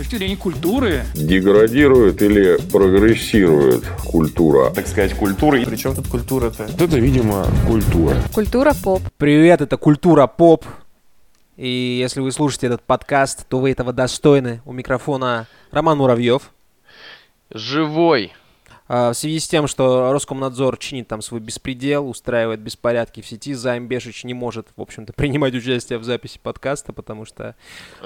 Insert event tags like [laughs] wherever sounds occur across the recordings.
точки зрения культуры. Деградирует или прогрессирует культура? Так сказать, культура. Причем тут культура-то? Это, видимо, культура. Культура поп. Привет, это Культура Поп. И если вы слушаете этот подкаст, то вы этого достойны. У микрофона Роман Муравьев. Живой. А, В связи с тем, что Роскомнадзор чинит там свой беспредел, устраивает беспорядки в сети, Займ Бешич не может, в общем-то, [laughs] принимать участие в записи подкаста, потому что...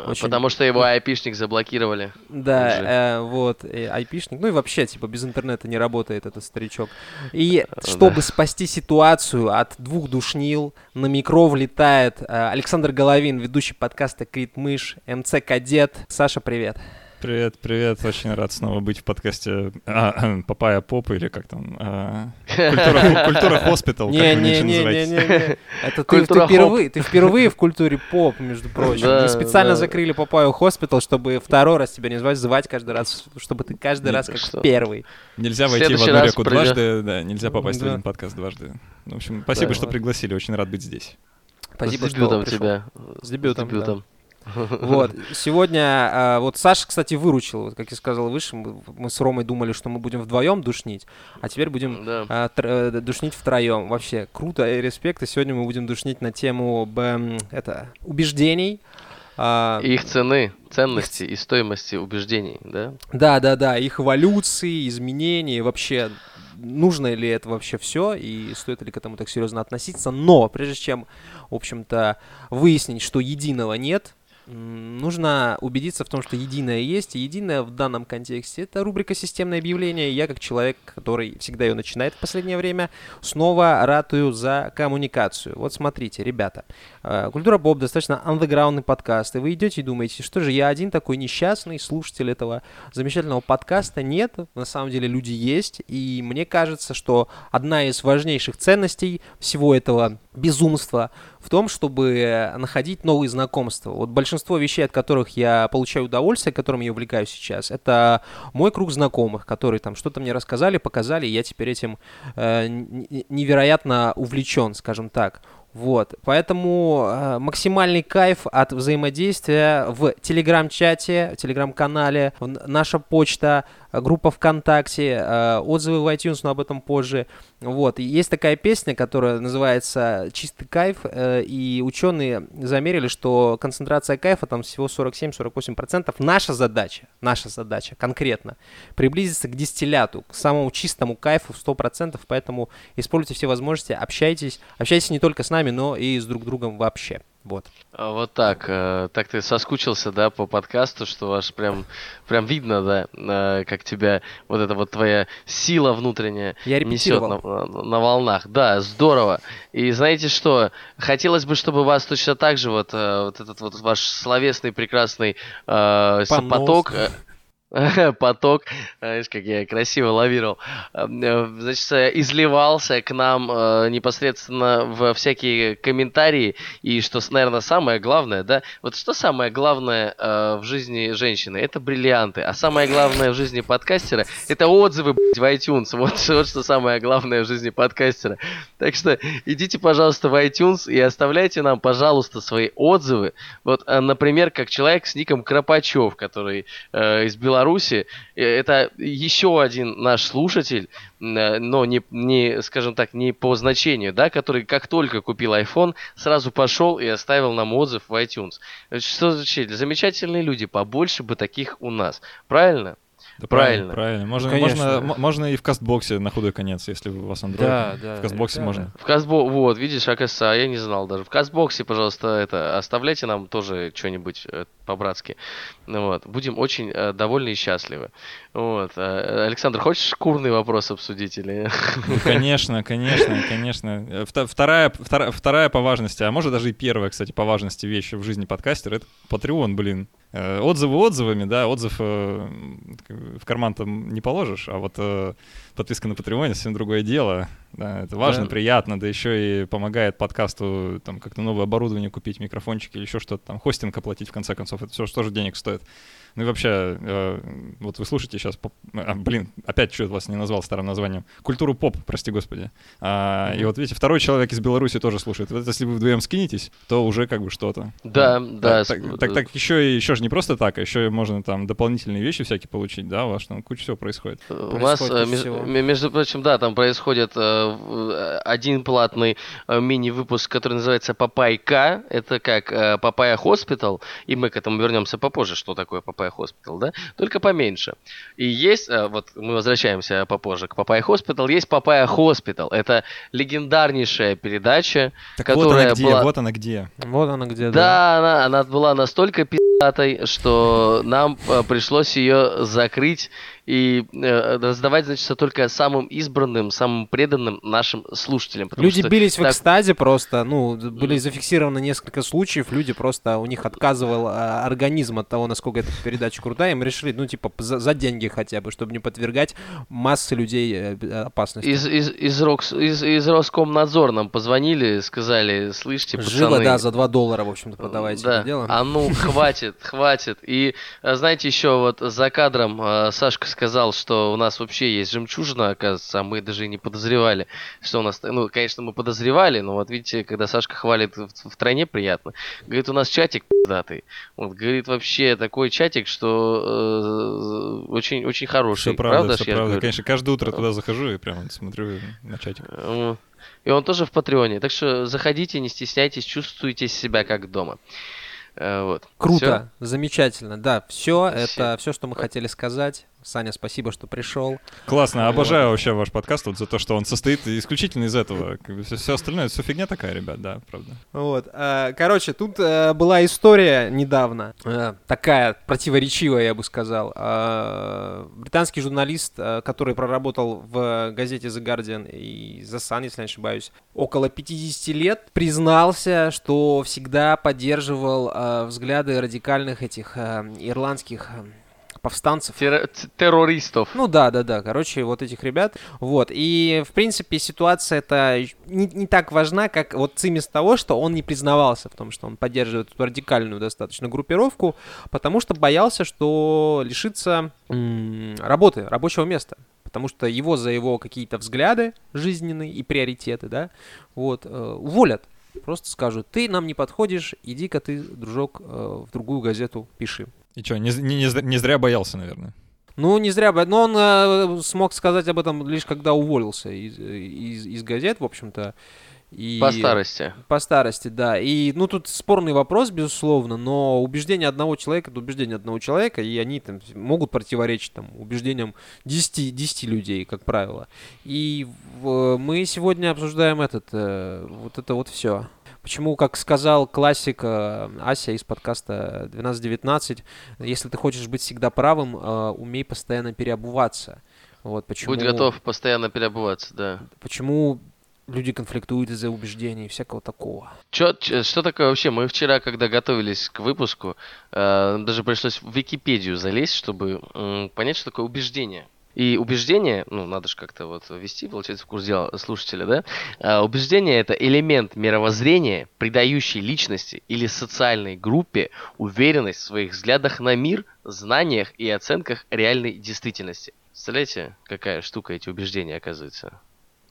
Очень- Потому что его айпишник заблокировали. Да, э, вот, э, айпишник. Ну и вообще, типа, без интернета не работает этот старичок. И чтобы спасти ситуацию от двух душнил, на микро влетает э, Александр Головин, ведущий подкаста Крит Мышь, MC Кадет. Саша, привет. Привет, привет. Очень рад снова быть в подкасте а, [clears throat] Папая Поп или как там? а, Культура Культура Hospital, как вы нынче называете. Не-не-не-не. Это ты, впервые, ты впервые в Культуре Поп, между прочим. Да, Мы специально да. закрыли Папаю Hospital, чтобы второй раз тебя не звать, звать каждый раз, чтобы ты каждый раз как Что? первый. Нельзя войти в одну реку дважды, да, нельзя попасть в Да. один подкаст дважды. В общем, спасибо, Да. что пригласили, очень рад быть здесь. Спасибо, С что дебютом пришел. тебя. С дебютом, да. дебютом. Вот, сегодня, а, вот Саша, кстати, выручил, вот, как я сказал выше, мы, с Ромой думали, что мы будем вдвоем душнить, а теперь будем а, э, душнить втроем. Вообще, круто и респект, и сегодня мы будем душнить на тему это, убеждений. А, их цены, ценности и стоимости убеждений, да? Да, да, да, их эволюции, изменений, вообще нужно ли это вообще все и стоит ли к этому так серьезно относиться. Но прежде чем, в общем-то, выяснить, что единого нет, нужно убедиться в том, что единое есть, и единое в данном контексте это рубрика «Системное объявление». Я, как человек, который всегда ее начинает в последнее время, снова ратую за коммуникацию. Вот смотрите, ребята, Культура Поп достаточно андеграундный подкаст, и вы идете и думаете, что же я один такой несчастный слушатель этого замечательного подкаста? Нет, на самом деле люди есть, и мне кажется, что одна из важнейших ценностей всего этого безумства в том, чтобы э, находить новые знакомства. Вот большинство вещей, от которых я получаю удовольствие, которым я увлекаюсь сейчас, это мой круг знакомых, которые там что-то мне рассказали, показали, и я теперь этим э, невероятно увлечен, скажем так. Вот, поэтому э, максимальный кайф от взаимодействия в телеграм-чате, в телеграм-канале, наша почта, группа ВКонтакте, э, отзывы в iTunes, но об этом позже. Вот, есть такая песня, которая называется «Чистый кайф», э, и ученые замерили, что концентрация кайфа там всего 47-48%. Наша задача, наша задача конкретно, приблизиться к дистилляту, к самому чистому кайфу в 100%, поэтому используйте все возможности, общайтесь, общайтесь не только с нами, но и с друг другом вообще. Вот. А Вот так. э, Так ты соскучился, да, по подкасту, что аж прям, прям видно, да, э, как тебя вот эта вот твоя сила внутренняя Я несет на, на- на волнах. Да, здорово. И знаете что? Хотелось бы, чтобы вас точно так же вот, э, вот этот вот ваш словесный прекрасный э, поток. [laughs] поток, э, видишь, как я красиво лавировал, э, э, значит, э, изливался к нам непосредственно в всякие комментарии, и что, наверное, самое главное, да, вот что самое главное в жизни женщины, это бриллианты, а самое главное в жизни подкастера, это отзывы, блядь, в iTunes, [laughs] вот, вот что самое главное в жизни подкастера. Так что идите, пожалуйста, в iTunes и оставляйте нам, пожалуйста, свои отзывы, вот, например, как человек с ником Кропачев, который э, из Беларуси, Э, это еще один наш слушатель, э, но не, не, скажем так, не по значению, да, который как только купил iPhone, сразу пошел и оставил нам отзыв в iTunes. Э, Что значит? Замечательные люди, побольше бы таких у нас. Правильно? Да, Правильно. Правильно. Можно, Конечно. можно, можно и в кастбоксе на худой конец, если у вас Android. Да, да, В кастбоксе да, можно. В Казбо, вот, видишь, оказывается, а я не знал даже. В Казбоксе, пожалуйста, это, оставляйте нам тоже что-нибудь по-братски. Вот, будем очень э, довольны и счастливы. Вот, э, Александр, хочешь курный вопрос обсудить или... Ну, конечно, конечно, конечно. Э, вто- Вторая, вторая, вторая по важности, а может даже и первая, кстати, по важности вещь в жизни подкастера, это Patreon, блин. Э, Отзывы отзывами, да, отзыв в карман там не положишь, а вот подписка на Патреоне совсем другое дело. Да, это важно, Да. приятно, да еще и помогает подкасту там как-то новое оборудование купить, микрофончики или еще что-то там, хостинг оплатить в конце концов. Это все тоже денег стоит. Ну и вообще, э, вот вы слушаете сейчас, поп- а, блин, опять что вас не назвал старым названием, культуру поп, прости господи. А, И вот видите, второй человек из Беларуси тоже слушает. Вот если вы вдвоем скинетесь, то уже как бы что-то. Да, Ну, да, Так, с- так, так, так еще, и- еще же не просто так, а еще можно там дополнительные вещи всякие получить, да, у вас там куча всего происходит. У нас, э, между прочим, да, там происходит э, э, один платный э, мини-выпуск, который называется Папайка. Это как э, Папая Hospital, и мы к этому вернемся попозже, что такое Папая Hospital, да? Только поменьше. И есть, э, вот мы возвращаемся попозже к Папая Hospital, есть Папая Hospital. Это легендарнейшая передача, Так вот которая она где, была... вот она где. Вот она где, Да, она, она была настолько пи***атой, что нам э, пришлось ее закрыть и э, раздавать, значит, только самым избранным, самым преданным нашим слушателям. Люди что бились в так- экстазе просто, ну, были зафиксированы несколько случаев, люди просто, у них отказывал а, организм от того, насколько эта передача крутая, и мы решили, ну, типа, за, за деньги хотя бы, чтобы не подвергать массы людей э, опасности. Из, из, из, Рокс, из, из Роскомнадзор нам позвонили, сказали, слышите, пацаны, да, за 2 доллара, в общем-то, продавайте да. это дело. А ну, [laughs] хватит, хватит. И э, знаете, еще вот за кадром э, Сашка сказал, что у нас вообще есть жемчужина, оказывается, а мы даже и не подозревали, что у нас... Ну, конечно, мы подозревали, но вот видите, когда Сашка хвалит в, в тройне приятно. Говорит, у нас чатик пиздатый. Вот, говорит, вообще такой чатик, что э, очень, очень хороший. Все правда, все ж, я правда. говорю? Конечно, каждое утро туда захожу и прямо смотрю на чатик. Э, И он тоже в Патреоне. Так что заходите, не стесняйтесь, чувствуйте себя как дома. Э, Вот. Круто, замечательно, да, все, Всё. это все, что мы хотели сказать. Саня, спасибо, что пришел. Классно, обожаю вообще ваш подкаст вот за то, что он состоит исключительно из этого. Все, все остальное, все фигня такая, ребят, да, правда. Вот, э, короче, тут э, была история недавно, э, такая противоречивая, я бы сказал. Э, британский журналист, э, который проработал в газете The Guardian и The Sun, если не ошибаюсь, около 50 лет, признался, что всегда поддерживал взгляды радикальных этих ирландских повстанцев. Терро- т- террористов. Ну да, да, да, короче, вот этих ребят. Вот, и в принципе ситуация это не, не так важна, как вот цимис того, что он не признавался в том, что он поддерживает эту радикальную достаточно группировку, потому что боялся, что лишится м, работы, рабочего места. Потому что его за его какие-то взгляды жизненные и приоритеты, да, вот, э, уволят. Просто скажут, ты нам не подходишь, иди-ка ты, дружок, э, в другую газету пиши. И что, не, не, не зря- не зря боялся, наверное. Ну, не зря, бы- но он э, смог сказать об этом лишь когда уволился из, из, из газет, в общем-то. И... По старости. По старости, да. И, ну, тут спорный вопрос, безусловно, но убеждение одного человека — это убеждение одного человека, и они там могут противоречить там убеждениям 10, 10 людей, как правило. И в- мы сегодня обсуждаем этот, э, вот это вот все. Почему, как сказал классик э, Ася из подкаста 1219, если ты хочешь быть всегда правым, э, умей постоянно переобуваться. Вот почему, Будь готов постоянно переобуваться, да. почему люди конфликтуют из-за убеждений и всякого такого. Чё, чё- что такое вообще? Мы вчера, когда готовились к выпуску, э, даже пришлось в Википедию залезть, чтобы м, понять, что такое убеждение. И убеждение, ну, надо же как-то вот ввести, получается, в курс дела слушателя, да? А, убеждение — это элемент мировоззрения, придающий личности или социальной группе уверенность в своих взглядах на мир, знаниях и оценках реальной действительности. Представляете, какая штука эти убеждения, оказывается?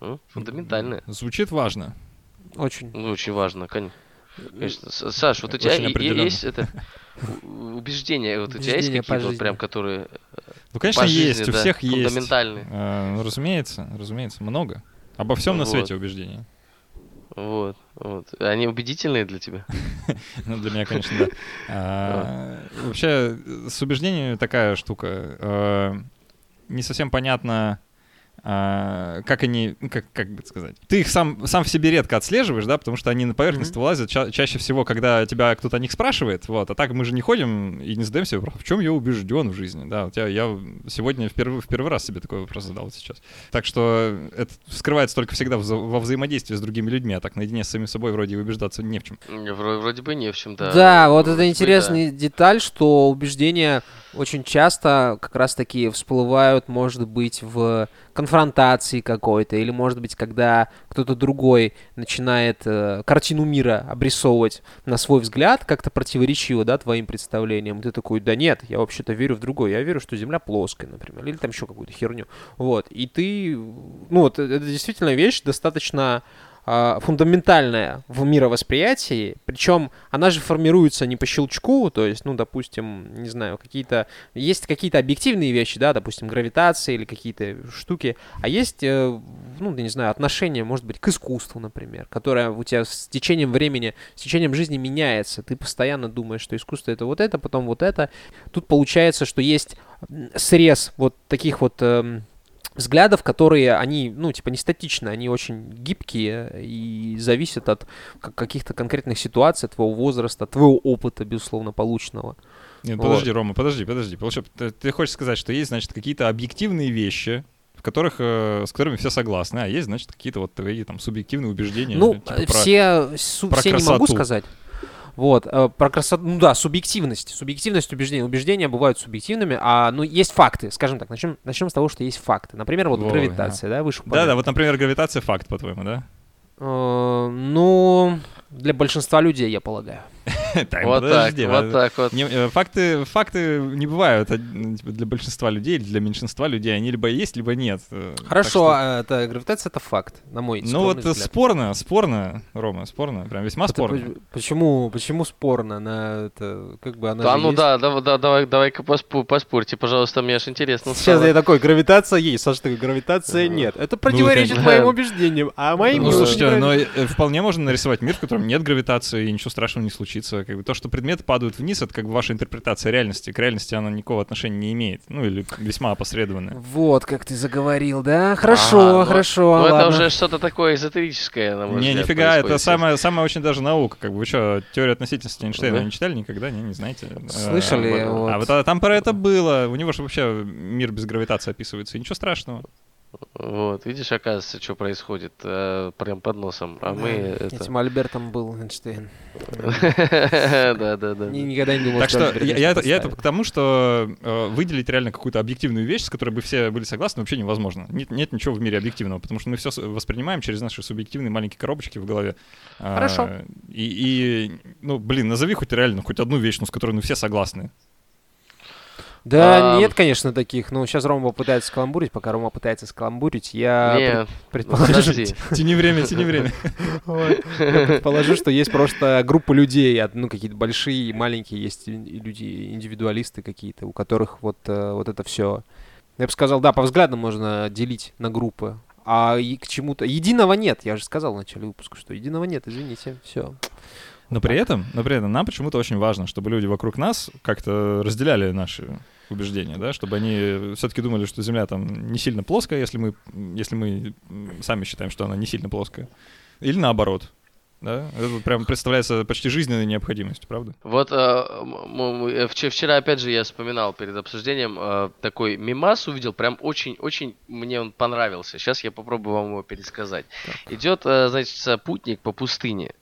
М? Фундаментальная. Звучит важно. Очень. Ну, очень важно, кон- конечно. Саш, вот у тебя есть это убеждения, вот у тебя есть какие-то вот прям, которые Ну, конечно, есть, у всех есть. фундаментальные. Э, ну, разумеется, разумеется, много. Обо всем на свете убеждения. Вот, вот. Они убедительные для тебя? [laughs] Ну, для меня, конечно, да. А, Вообще, с убеждениями такая штука. э, Не совсем понятно, а, как они, ну, как, как бы сказать, ты их сам, сам в себе редко отслеживаешь, да, потому что они на поверхность вылазят ча- чаще всего, когда тебя кто-то о них спрашивает, вот, а так мы же не ходим и не задаем себе вопрос, в чем я убежден в жизни, да, вот я, я сегодня в первый, в первый раз себе такой вопрос задал вот сейчас. Так что это скрывается только всегда вза- во взаимодействии с другими людьми, а так наедине с самим собой вроде и убеждаться не в чем. Вро- Вроде бы не в чем, да. Да, вот это Вроде бы интересная деталь, что убеждения очень часто как раз-таки всплывают, может быть, в конфронтации какой-то, или, может быть, когда кто-то другой начинает э, картину мира обрисовывать на свой взгляд, как-то противоречиво, да, твоим представлениям. Ты такой, да нет, я вообще-то верю в другое. Я верю, что Земля плоская, например, или там еще какую-то херню. Вот. И ты, ну вот, это действительно вещь достаточно фундаментальная в мировосприятии, причем она же формируется не по щелчку, то есть, ну, допустим, не знаю, какие-то, есть какие-то объективные вещи, да, допустим, гравитация или какие-то штуки, а есть, э, ну, не знаю, отношение, может быть, к искусству, например, которое у тебя с течением времени, с течением жизни меняется, ты постоянно думаешь, что искусство это вот это, потом вот это. Тут получается, что есть срез вот таких вот эм, взглядов, которые, они, ну, типа, не статичны, они очень гибкие и зависят от каких-то конкретных ситуаций, от твоего возраста, от твоего опыта, безусловно, полученного. Нет, вот. подожди, Рома, подожди, подожди. Ты, ты хочешь сказать, что есть, значит, какие-то объективные вещи, в которых, э, с которыми все согласны, а есть, значит, какие-то вот твои там субъективные убеждения. Ну, типа, все, про, су- про все красоту. не могу сказать. Вот, э, про красоту, ну да, субъективность, субъективность убеждения. Убеждения бывают субъективными, а, ну, есть факты, скажем так, начнем, начнем с того, что есть факты. Например, вот Во, гравитация, да, выше Да-да, вот, например, гравитация факт, по-твоему, да? Э, ну, для большинства людей, я полагаю. [laughs] Так, вот подожди, так, вот так вот. Не, э, факты, факты не бывают ну, типа, для большинства людей или для меньшинства людей. Они либо есть, либо нет. Э, Хорошо, что... а это гравитация это факт, на мой Ну вот взгляд. спорно, спорно, Рома, спорно, прям весьма это спорно. Почему, почему спорно? На это, как бы она Да, ну есть. да, да, да, давай, давай-ка поспорьте, пожалуйста, мне аж интересно. Сейчас стало. я такой, гравитация есть, Саша такой, гравитация нет. Это ну, противоречит ну, моим убеждениям, а моим Ну слушайте, но э, вполне можно нарисовать мир, в котором нет гравитации и ничего страшного не случится. Как бы то, что предметы падают вниз, это как бы ваша интерпретация реальности. К реальности она никакого отношения не имеет. Ну, или весьма опосредованная. Вот, как ты заговорил, да? Хорошо, а, хорошо. Ну, это уже что-то такое эзотерическое, на мой Не, взгляд, нифига, это самая, самая очень даже наука. Как бы вы что, теорию относительности Эйнштейна да? не читали никогда? Не, не знаете? Слышали? А, вот. а вот а, там про это было. У него же вообще мир без гравитации описывается. И ничего страшного. Вот, видишь, оказывается, что происходит э, прям под носом. А да, мы это... Этим Альбертом был Эйнштейн. [laughs] Да, да, да. Никогда не думал, Так что я это к тому, что э, выделить реально какую-то объективную вещь, с которой бы все были согласны, вообще невозможно. Нет ничего в мире объективного, потому что мы все воспринимаем через наши субъективные маленькие коробочки в голове. А, Хорошо. И, ну, блин, назови хоть реально хоть одну вещь, ну, с которой ну все согласны. Да, а... нет, конечно, таких. Ну, сейчас Рома пытается скаламбурить. Пока Рома пытается скаламбурить, я нет, предположу... [laughs] Тяни время, тяни время. [laughs] Я предположу, что есть просто группа людей, ну, какие-то большие и маленькие, есть люди, индивидуалисты какие-то, у которых вот, э, вот это все... Я бы сказал, да, по взглядам можно делить на группы. А и к чему-то... Единого нет, я же сказал в начале выпуска, что единого нет, извините, все. Но при этом, но при этом нам почему-то очень важно, чтобы люди вокруг нас как-то разделяли наши убеждения, да, чтобы они все-таки думали, что Земля там не сильно плоская, если мы, если мы сами считаем, что она не сильно плоская, или наоборот. Да? Это прям представляется почти жизненной необходимостью, правда? Вот э, э вчера, опять же, я вспоминал перед обсуждением, э, такой мимас увидел, прям очень-очень мне он понравился. Сейчас я попробую вам его пересказать. Так. Идет, э, значит, путник по пустыне.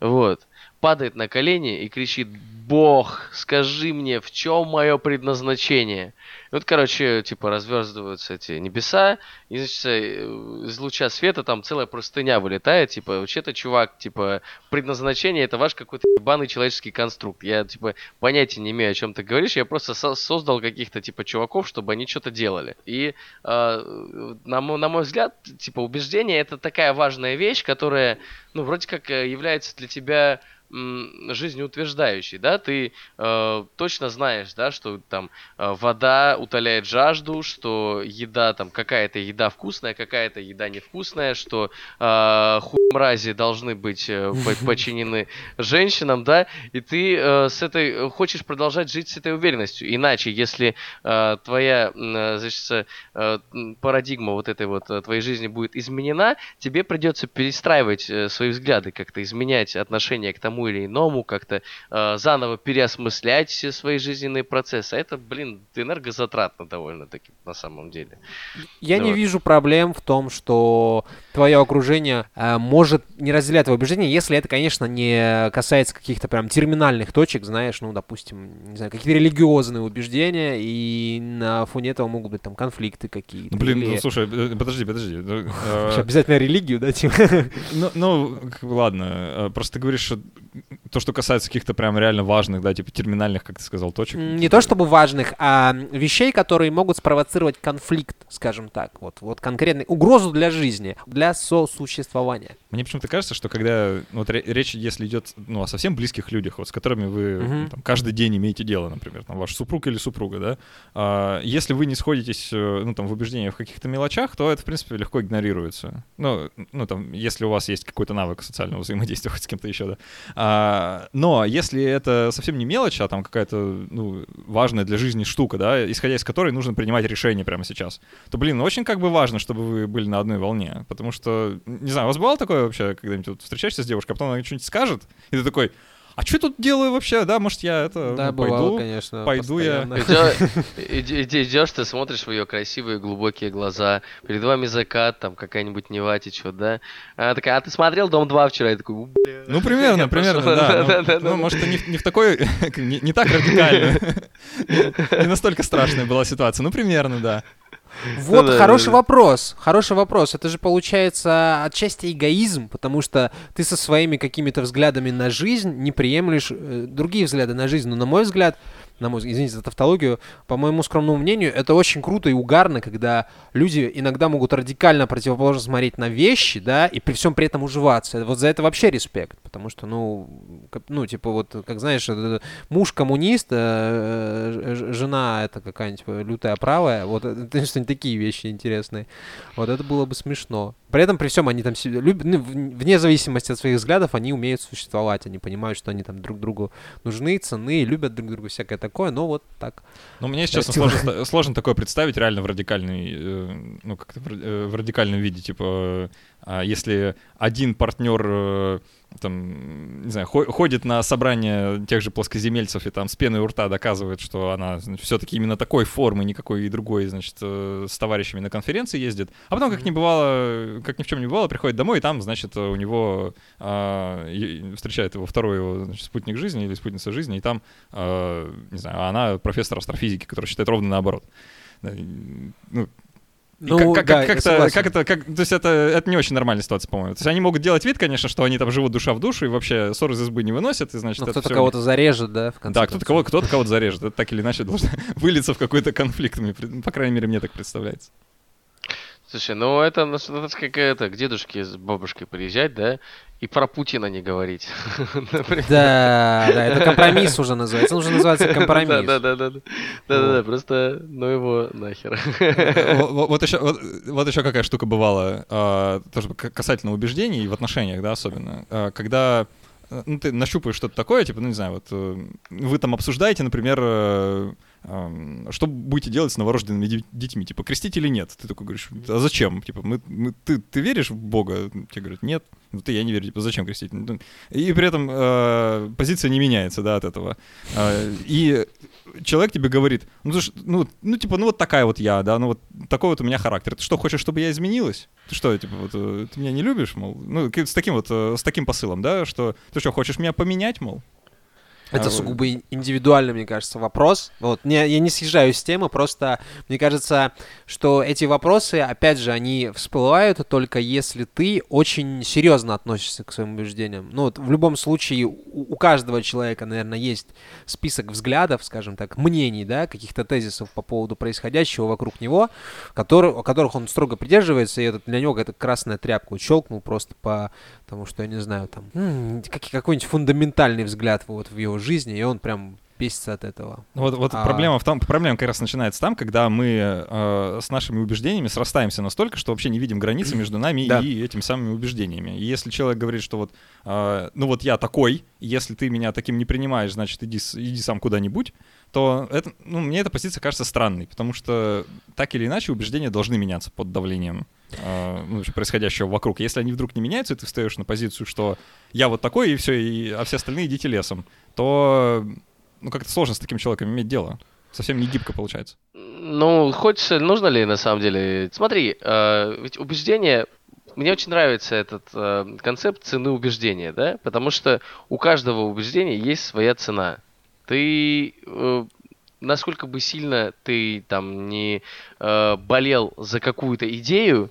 Вот падает на колени и кричит «Бог, скажи мне, в чем мое предназначение?» И вот, короче, типа разверзываются эти небеса, и, значит, э, из луча света там целая простыня вылетает, типа, вообще-то, чувак, типа, предназначение это ваш какой-то ебаный человеческий конструкт. Я, типа, понятия не имею, о чем ты говоришь, я просто со- создал каких-то, типа, чуваков, чтобы они что-то делали. И, э, на, мой, на мой взгляд, типа, убеждение это такая важная вещь, которая, ну, вроде как э, является для тебя жизнеутверждающий, да, ты э, точно знаешь, да, что там э, вода утоляет жажду, что еда там какая-то еда вкусная, какая-то еда невкусная, что э, хуй мрази должны быть э, подчинены женщинам, да, и ты э, с этой хочешь продолжать жить с этой уверенностью, иначе, если э, твоя, э, значит, э, парадигма вот этой вот э, твоей жизни будет изменена, тебе придется перестраивать э, свои взгляды, как-то изменять отношение к тому или иному, как-то э, заново переосмыслять все свои жизненные процессы. А это, блин, энергозатратно довольно-таки на самом деле. Я ну, не вот. вижу проблем в том, что твое окружение э, может может не разделять твои убеждения, если это, конечно, не касается каких-то прям терминальных точек, знаешь, ну, допустим, не знаю, какие-то религиозные убеждения, и на фоне этого могут быть там конфликты какие-то. Ну, блин, или- ну, слушай, э, подожди, подожди. ну, [laughs] э, Обязательно религию, да, типа? [laughs] Ну, ну, ладно, э, просто ты говоришь, что то, что касается каких-то прям реально важных, да, типа терминальных, как ты сказал, точек. Не то чтобы важных, а вещей, которые могут спровоцировать конфликт, скажем так. Вот, вот конкретный угрозу для жизни, для сосуществования. Мне почему-то кажется, что когда ну, вот ре- речь, если идет ну, о совсем близких людях, вот с которыми вы Мгм. там, каждый день имеете дело, например, там, ваш супруг или супруга, да, а, если вы не сходитесь э, ну, там, в убеждениях в каких-то мелочах, то это, в принципе, легко игнорируется. Ну, ну там, если у вас есть какой-то навык социального взаимодействия [laughs] хоть с кем-то еще, да. А, но если это совсем не мелочь, а там какая-то ну, важная для жизни штука, да, исходя из которой нужно принимать решение прямо сейчас, то, блин, ну, очень как бы важно, чтобы вы были на одной волне. Потому что, не знаю, у вас бывало такое вообще, когда-нибудь вот встречаешься с девушкой, а потом она что-нибудь скажет, и ты такой, а что я тут делаю вообще, да, может, я это, Да, ну, бывало, пойду, конечно. пойду я. постоянно. [laughs] Идешь, ты смотришь в ее красивые глубокие глаза, перед вами закат, там какая-нибудь Нева течет, да? Она такая, а ты смотрел Дом 2 вчера? Я такой, «У, бля». Ну, примерно, Я примерно, да. Ну. Ну, может, не в- не в такой, [laughs] не так радикально, [laughs] не настолько страшная была ситуация, ну, примерно, да. Вот Да-да-да-да. хороший вопрос, хороший вопрос. Это же получается отчасти эгоизм, потому что ты со своими какими-то взглядами на жизнь не приемлешь э, другие взгляды на жизнь. Но на мой взгляд, на мой, извините за тавтологию, по моему скромному мнению, это очень круто и угарно, когда люди иногда могут радикально противоположно смотреть на вещи, да, и при всем при этом уживаться. Вот за это вообще респект, потому что, ну, как- ну, типа вот, как знаешь, это- муж коммунист, э, ж- жена это какая-нибудь лютая правая, вот [laughs] это, что-нибудь такие вещи интересные. Вот это было бы смешно. При этом, при всем, они там себе любят, ну, вне зависимости от своих взглядов, они умеют существовать, они понимают, что они там друг другу нужны, цены, любят друг друга, всякое такое, но вот так. Ну, мне, честно, типа- сложно, сложно такое представить реально в радикальной, э, ну, как-то в, э, в радикальном виде, типа, если один партнер, э, там, не знаю, хо- ходит на собрание тех же плоскоземельцев и там с пеной у рта доказывает, что она все-таки именно такой формы, никакой и другой, значит, э, с товарищами на конференции ездит, а потом, как не бывало, как ни в чем не бывало, приходит домой, и там, значит, у него а, встречает его второй его значит, спутник жизни или спутница жизни, и там э, не знаю, а она профессор астрофизики, который считает ровно наоборот. Ну, Ну, как, как- да, как согласен. как это, как, то есть это, это не очень нормальная ситуация, по-моему. То есть они могут делать вид, конечно, что они там живут душа в душу и вообще ссор из избы не выносят, и значит Ну, это кто-то кого-то зарежет, да, в конце Да, кто-то, кого, кто-то кого-то зарежет. Это так или иначе должно [laughs] вылиться в какой-то конфликт. По крайней мере, мне так представляется. Слушай, ну это, ну, это ж как это, к дедушке с бабушкой приезжать, да, и про Путина не говорить. [laughs] Например. Да, да, это компромисс уже называется. Он уже называется компромисс. Да, да, да, да, да, да, да, просто, ну его нахер. Во- Вот еще, вот, еще какая штука бывала, а, тоже касательно убеждений в отношениях, да, особенно, А, когда э, ну, ты нащупаешь что-то такое, типа, ну, не знаю, вот э, вы там обсуждаете, например, э, что будете делать с новорожденными детьми, типа, крестить или нет? Ты такой говоришь, а зачем? Типа, мы, мы- ты, ты веришь в Бога? Тебе говорят, нет. Ну, ты, я не верю, типа, зачем крестить? Ну, И при этом э, позиция не меняется, да, от этого. А, И человек тебе говорит, ну, ты ж- ну, ну, типа, ну, вот такая вот я, да, ну, вот такой вот у меня характер. Ты что, хочешь, чтобы я изменилась? Ты что, типа, вот, э, ты меня не любишь, мол? Ну, с таким вот, э, с таким посылом, да, что ты что, хочешь меня поменять, мол? Это сугубо ин- индивидуальный, мне кажется, вопрос. Вот, не, я не съезжаю с темы, просто мне кажется, что эти вопросы, опять же, они всплывают только если ты очень серьезно относишься к своим убеждениям. Ну, вот в любом случае, у, у каждого человека, наверное, есть список взглядов, скажем так, мнений, да, каких-то тезисов по поводу происходящего вокруг него, который, о которых он строго придерживается, и это для него это красная тряпка. Щелкнул просто по тому, что, я не знаю, там, какой-нибудь фундаментальный взгляд вот в его жизни, и он прям бесится от этого. Вот, вот А- проблема в том, проблема как раз начинается там, когда мы э, с нашими убеждениями срастаемся настолько, что вообще не видим границы между нами Да. и этими самыми убеждениями. И если человек говорит, что вот, э, ну вот я такой, если ты меня таким не принимаешь, значит иди, иди сам куда-нибудь, то это, ну, мне эта позиция кажется странной, потому что так или иначе убеждения должны меняться под давлением э, ну, происходящего вокруг. Если они вдруг не меняются, и ты встаешь на позицию, что я вот такой, и все, и, а все остальные идите лесом, то ну, как-то сложно с таким человеком иметь дело. Совсем не гибко получается. Ну, хочется, нужно ли на самом деле? Смотри, э, ведь убеждения мне очень нравится этот э, концепт цены убеждения, да, потому что у каждого убеждения есть своя цена. Ты э, насколько бы сильно ты там не э, болел за какую-то идею,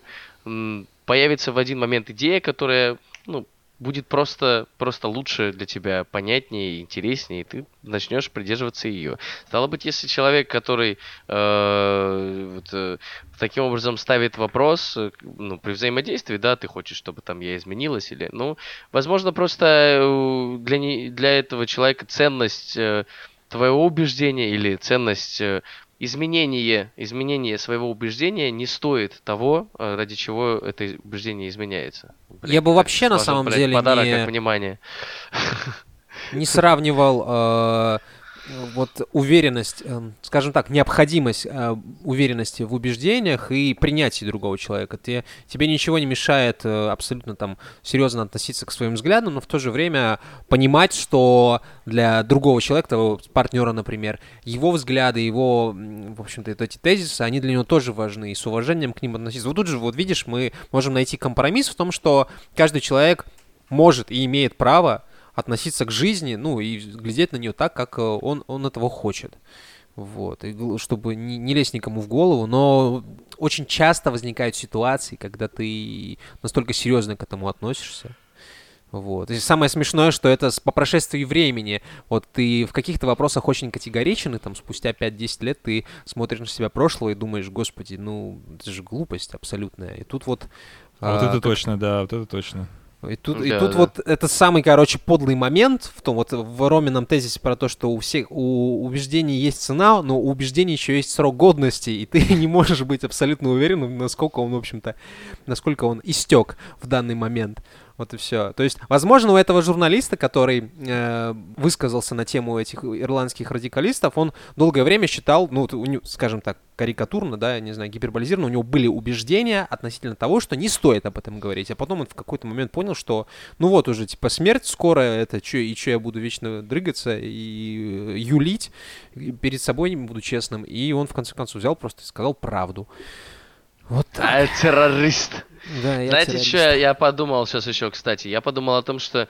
появится в один момент идея, которая, ну, будет просто, просто лучше для тебя, понятнее, интереснее, и ты начнешь придерживаться ее. Стало быть, если человек, который э, вот, э, таким образом ставит вопрос, э, ну, при взаимодействии, да, ты хочешь, чтобы там я изменилась, или, ну, возможно, просто э, для, не, для этого человека ценность э, твоего убеждения или ценность э, изменение, изменение своего убеждения не стоит того, э, ради чего это убеждение изменяется. Я бы вообще на самом блядь, деле подарок не- как внимание. не сравнивал э, вот уверенность, э, скажем так, необходимость э, уверенности в убеждениях и принятии другого человека. Те- тебе ничего не мешает э, абсолютно там серьезно относиться к своим взглядам, но в то же время понимать, что для другого человека, того партнера, например, его взгляды, его, в общем-то, эти тезисы, они для него тоже важны, и с уважением к ним относиться. Вот тут же, вот видишь, мы можем найти компромисс в том, что каждый человек может и имеет право относиться к жизни, ну, и глядеть на нее так, как э, он, он этого хочет. Вот, и чтобы не, не лезть никому в голову, но очень часто возникают ситуации, когда ты настолько серьезно к этому относишься. Вот. И самое смешное, что это по прошествии времени. Вот ты в каких-то вопросах очень категоричен, и там спустя 5-10 лет ты смотришь на себя прошлого и думаешь, господи, ну, это же глупость абсолютная. И тут вот... А Вот а, это как- точно, да, вот это точно. И тут, и Да, тут да. вот это самый, короче, подлый момент в том, вот в Ромином тезисе про то, что у всех, у убеждений есть цена, но у убеждений еще есть срок годности, и ты [laughs] не можешь быть абсолютно уверенным, насколько он, в общем-то, насколько он истек в данный момент. Вот и все. То есть, возможно, у этого журналиста, который э, высказался на тему этих ирландских радикалистов, он долгое время считал, ну, скажем так, карикатурно, да, не знаю, гиперболизированно, у него были убеждения относительно того, что не стоит об этом говорить. А потом он в какой-то момент понял, что, ну вот уже, типа, смерть скоро, это чё, и что я буду вечно дрыгаться и юлить, и перед собой не буду честным. И он, в конце концов, взял просто и сказал правду. Вот так. А, террорист. Да, я Знаете, террорист. что я, подумал сейчас еще, кстати? Я подумал о том, что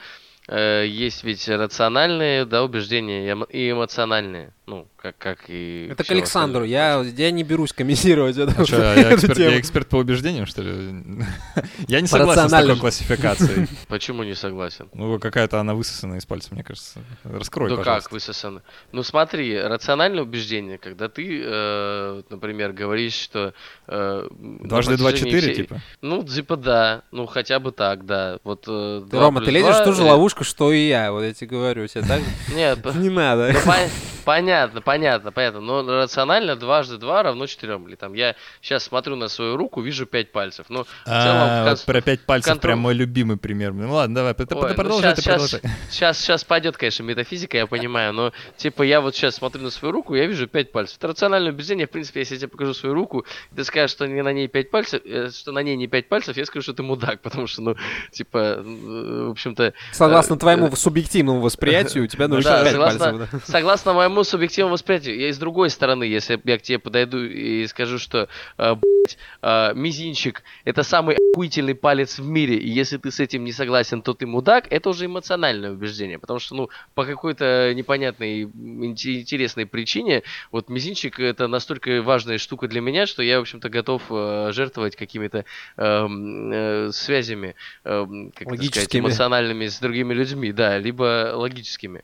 э, есть ведь рациональные да, убеждения и эмоциональные. Ну, как, как и... Это к Александру. остальное. Я, я не берусь комментировать это. А чё, [laughs] я, эксперт, я эксперт по убеждениям, что ли? [laughs] Я не согласен с такой классификацией. [laughs] Почему не согласен? Ну, какая-то она высосана из пальца, мне кажется. Раскрой, ну пожалуйста. как высосано? Ну смотри, рациональное убеждение, когда ты, э, например, говоришь, что... э, Дважды два четыре, всей- типа? Ну, типа да, ну хотя бы так, да. Вот, э, Ты, Рома, ты лезешь в ту же ловушку, что и я. Вот я тебе говорю. Тебе так? Нет, Не надо. ну, пон- понятно, понятно, понятно. Но рационально дважды два равно четырем. Или там я сейчас смотрю на свою руку, вижу пять пальцев. Ну, А, вот про пять пальцев контроль- прям мой любимый пример. Ну ладно, давай, п- Ой, ну продолжай, ты щас- продолжай. Сейчас, сейчас пойдет, конечно, метафизика, я понимаю, но типа я вот сейчас смотрю на свою руку, я вижу пять пальцев. Это рациональное убеждение, в принципе, если я тебе покажу свою руку, и ты скажешь, что не на ней пять пальцев, э, что на ней не пять пальцев, я скажу, что ты мудак, [laughs] потому что, ну, типа, э, в общем-то, Согласно э, твоему субъективному восприятию, у тебя [laughs] Ну нужно да, пять согласно, пальцев. согласно моему субъективному восприятию, я и с другой стороны, если я к тебе подойду и скажу, что э, блядь, э, мизинчик это самый охуительный палец в мире, и если ты с этим не согласен, то ты мудак, это уже эмоциональное убеждение, потому что, ну, по какой-то непонятной, инте- интересной причине, вот мизинчик это настолько важная штука для меня, что я, в общем-то, готов э, жертвовать какими-то эм, э, связями, эм, как сказать, эмоциональными с другими людьми, да, либо логическими.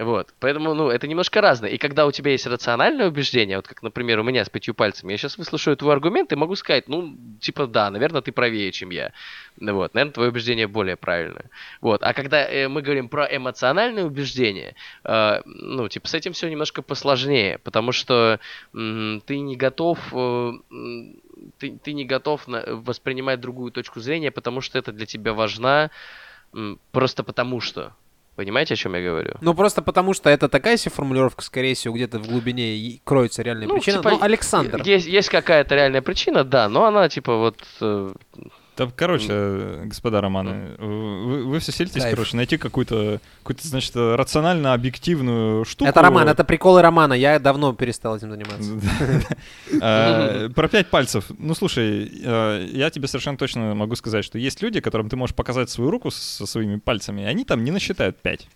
Вот. Поэтому, ну, это немножко разное. И когда у тебя есть рациональное убеждение, вот как, например, у меня с пятью пальцами, я сейчас выслушаю твой аргумент и могу сказать, ну, типа, да, наверное, ты правее, чем я. Ну Вот. Наверное, твое убеждение более правильное. Вот. А когда э, мы говорим про эмоциональное убеждение, э, ну, типа, с этим все немножко посложнее, потому что м, ты не готов... э, ты, ты не готов на- воспринимать другую точку зрения, потому что это для тебя важна м, просто потому что. Понимаете, о чем я говорю? Ну, просто потому что это такая себе формулировка, скорее всего, где-то в глубине кроется реальная Ну, причина. типа, Ну, Александр. Есть, есть какая-то реальная причина, да, но она типа вот... Да, короче, господа романы, вы, вы все селитесь, Кайф. короче, найти какую-то, какую-то, значит, рационально объективную штуку. Это роман, это приколы романа. Я давно перестал этим заниматься. [laughs] Э, Про пять пальцев. Ну, слушай, э, я тебе совершенно точно могу сказать, что есть люди, которым ты можешь показать свою руку со своими пальцами, и они там не насчитают пять.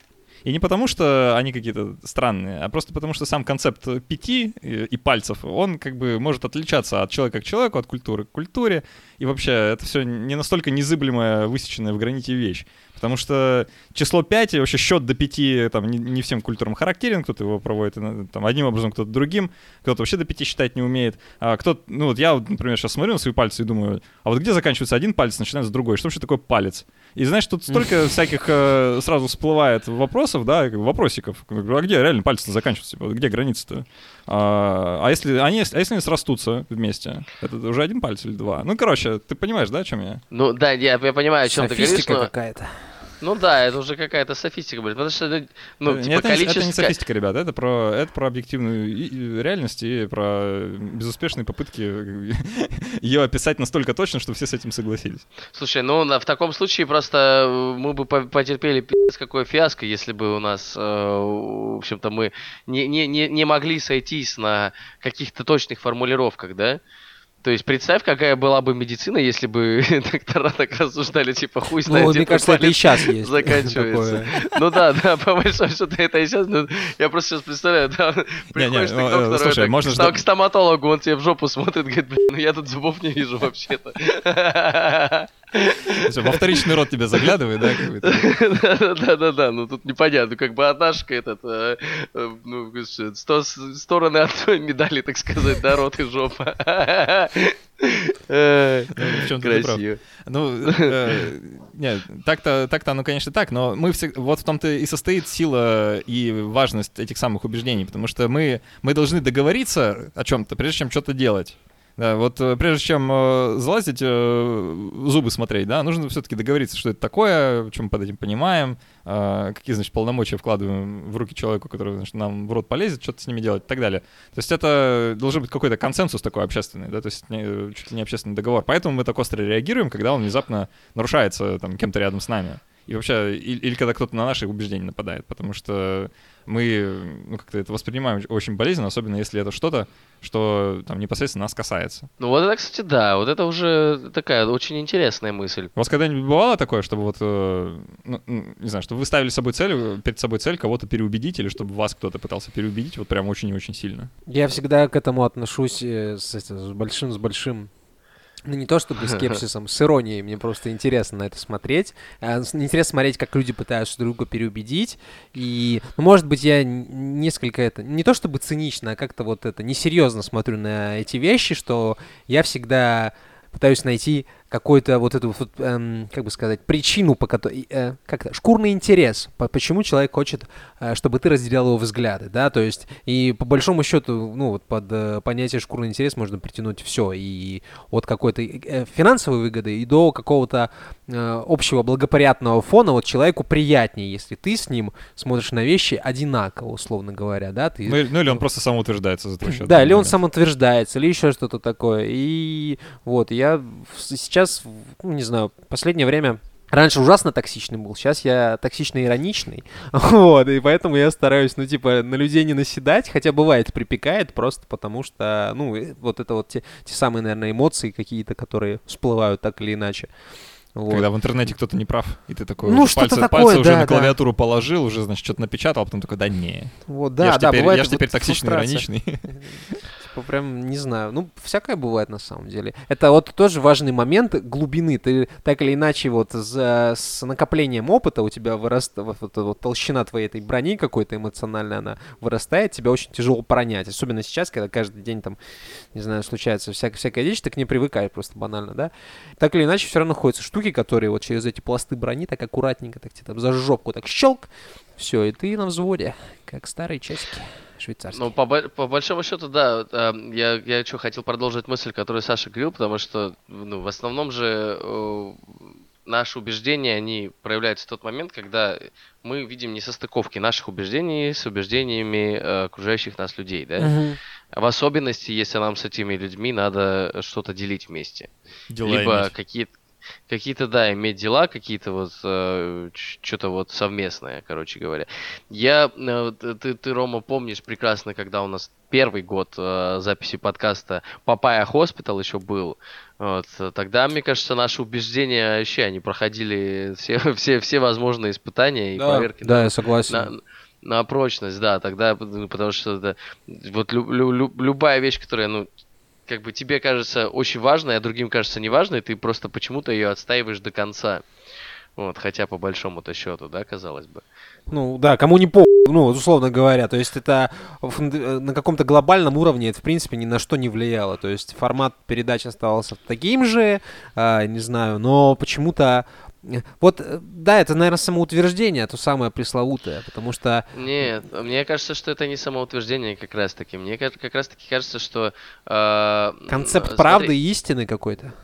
И не потому, что они какие-то странные, а просто потому, что сам концепт пяти и, и пальцев, он как бы может отличаться от человека к человеку, от культуры к культуре. И вообще, это все не настолько незыблемая, высеченная в граните вещь. Потому что число 5 и вообще счет до 5 там, не, не всем культурам характерен, кто-то его проводит э, там, одним образом, кто-то другим, кто-то вообще до 5 считать не умеет. А кто ну вот я, вот, например, сейчас смотрю на свои пальцы и думаю, а вот где заканчивается один палец, начинается другой? Что вообще такое палец? И знаешь, тут столько всяких э, сразу всплывает вопросов, да, вопросиков. А где реально пальцы заканчиваются? Типа, Где граница-то? А, а если они, а если они срастутся вместе? Это уже один палец или два? Ну, короче, ты понимаешь, да, о чем я? Ну да, я, я понимаю, о чем ты говоришь, Софистика но... какая-то. Ну да, это уже какая-то софистика, блин. Потому что, ну, Э, типа, это, не- это не количество... софистика, ребята, это про, это про объективную реальность и про безуспешные попытки [laughs] ее описать настолько точно, что все с этим согласились. Слушай, ну в таком случае просто э, мы бы по- потерпели пиздец какое фиаско, если бы у нас, э, в общем-то, мы не, не, не, не могли сойтись на каких-то точных формулировках, да? То есть представь, какая была бы медицина, если бы [laughs] доктора так рассуждали, типа, хуй знает, Ну, где мне кажется, это и сейчас есть. заканчивается. Ну да, да, по большому счету это и сейчас, ну, я просто сейчас представляю, да, приходишь ты ну, к э, доктору, к стоматологу, он тебе в жопу смотрит, говорит, блин, ну я тут зубов не вижу вообще-то. [laughs] Во вторичный рот тебя заглядывает, да, какой-то? Да-да-да, ну тут непонятно, как бы однашка этот, э, э, ну, стороны одной медали, так сказать, да, рот и жопа. Ну, в чём-то ты прав. Ну, э, нет, так-то, так-то оно, конечно, так, но мы все, вот в том-то и состоит сила и важность этих самых убеждений, потому что мы, мы должны договориться о чем-то, прежде чем что-то делать. Да, вот э, прежде чем э, залазить, э, зубы смотреть, да, нужно все-таки договориться, что это такое, что мы под этим понимаем, э, какие, значит, полномочия вкладываем в руки человеку, который, значит, нам в рот полезет, что-то с ними делать и так далее. То есть это должен быть какой-то консенсус такой общественный, да, то есть не- чуть ли не общественный договор. Поэтому мы так остро реагируем, когда он внезапно нарушается там кем-то рядом с нами. И вообще, и- или, когда кто-то на наши убеждения нападает, потому что мы ну, как-то это воспринимаем очень болезненно, особенно если это что-то, что там непосредственно нас касается. Ну вот это, кстати, да, вот это уже такая очень интересная мысль. У вас когда-нибудь бывало такое, чтобы вот, э, ну, не знаю, чтобы вы ставили собой цель, перед собой цель кого-то переубедить, или чтобы вас кто-то пытался переубедить, вот прям очень и очень сильно? Я всегда к этому отношусь э, с, с большим, с большим ну, не то чтобы [laughs] скепсисом, с иронией. Мне просто интересно на это смотреть. А, Интересно смотреть, как люди пытаются друг друга переубедить. И, ну, может быть, я несколько это... Не то чтобы цинично, а как-то вот это несерьезно смотрю на эти вещи, что я всегда пытаюсь найти какую-то вот эту, вот, эм, как бы сказать, причину, по которой, э, как-то, шкурный интерес, по- почему человек хочет, э, чтобы ты разделял его взгляды, да, то есть, и по большому счету, ну, вот под э, понятие шкурный интерес можно притянуть все, и от какой-то э, финансовой выгоды и до какого-то э, общего благоприятного фона, вот человеку приятнее, если ты с ним смотришь на вещи одинаково, условно говоря, да, ты... Ну, или- ну или он просто самоутверждается за твой счет. Да, или он самоутверждается, или еще что-то такое. И вот, я в- сейчас, ну, не знаю, последнее время... Раньше ужасно токсичный был, сейчас я токсично-ироничный. [laughs] Вот, и поэтому я стараюсь, ну, типа, на людей не наседать, хотя бывает припекает, просто потому что, ну, вот это вот те, те самые, наверное, эмоции какие-то, которые всплывают так или иначе. Вот. Когда в интернете кто-то не прав, и ты такой Ну, пальцы, такое, пальцы уже да, на да. клавиатуру положил, уже, значит, что-то напечатал, а потом такой, да не. Вот, да, я ж да, теперь, бывает я ж вот теперь токсичный, фрустрация. ироничный. [laughs] Типа прям, не знаю, ну, всякое бывает на самом деле. Это вот тоже важный момент глубины. Ты так или иначе вот за, с накоплением опыта у тебя вырастает, вот, эта вот толщина твоей этой брони какой-то эмоциональной, она вырастает, тебя очень тяжело пронять. Особенно сейчас, когда каждый день там, не знаю, случается всякая, всякая вещь, ты к ней привыкаешь просто банально, да? Так или иначе все равно находятся штуки, которые вот через эти пласты брони так аккуратненько, так тебе там за жопку так щелк, все, и ты на взводе, как старые часики швейцарские. Ну, по, по большому счету, да. а, я, я что, хотел продолжить мысль, которую Саша говорил, потому что, ну, в основном же э, наши убеждения, они проявляются в тот момент, когда мы видим несостыковки наших убеждений с убеждениями э, окружающих нас людей, да? Мгм. В особенности, если нам с этими людьми надо что-то делить вместе. Дела либо иметь. какие-то какие-то, да, иметь дела, какие-то вот, э, что-то вот совместное, короче говоря. Я, э, ты, ты, Рома, помнишь прекрасно, когда у нас первый год э, записи подкаста Папая Hospital еще был, вот, тогда, мне кажется, наши убеждения вообще, они проходили все, [laughs] все, все возможные испытания и да, проверки. Да, на, я согласен. На, на прочность, да, тогда, ну, потому что это, вот лю, лю, любая вещь, которая, ну, как бы тебе кажется очень важной, а другим кажется неважной, ты просто почему-то ее отстаиваешь до конца. Вот, хотя по большому-то счету, да, казалось бы. Ну, да, кому не по, ну, условно говоря, то есть это на каком-то глобальном уровне это, в принципе, ни на что не влияло. То есть формат передачи оставался таким же, э, не знаю, но почему-то вот, э, да, это, наверное, самоутверждение, то самое пресловутое, потому что... Нет, мне кажется, что это не самоутверждение как раз-таки. Мне как раз-таки кажется, что... Э, Концепт смотри, правды и истины какой-то.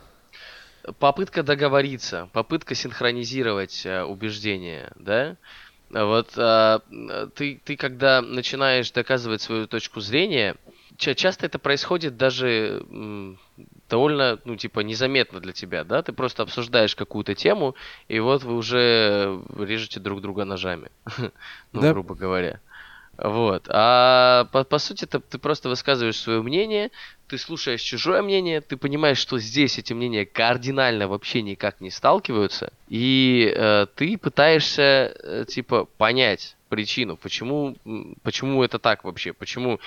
Попытка договориться, попытка синхронизировать э, убеждения, да? Вот э, ты, ты, когда начинаешь доказывать свою точку зрения, часто это происходит даже довольно, ну, типа, незаметно для тебя, да? Ты просто обсуждаешь какую-то тему, и вот вы уже режете друг друга ножами, [laughs] ну, да. грубо говоря. Вот. А по, по сути ты, ты просто высказываешь свое мнение, ты слушаешь чужое мнение, ты понимаешь, что здесь эти мнения кардинально вообще никак не сталкиваются, и э, ты пытаешься, э, типа, понять, причину, почему, почему это так вообще, почему,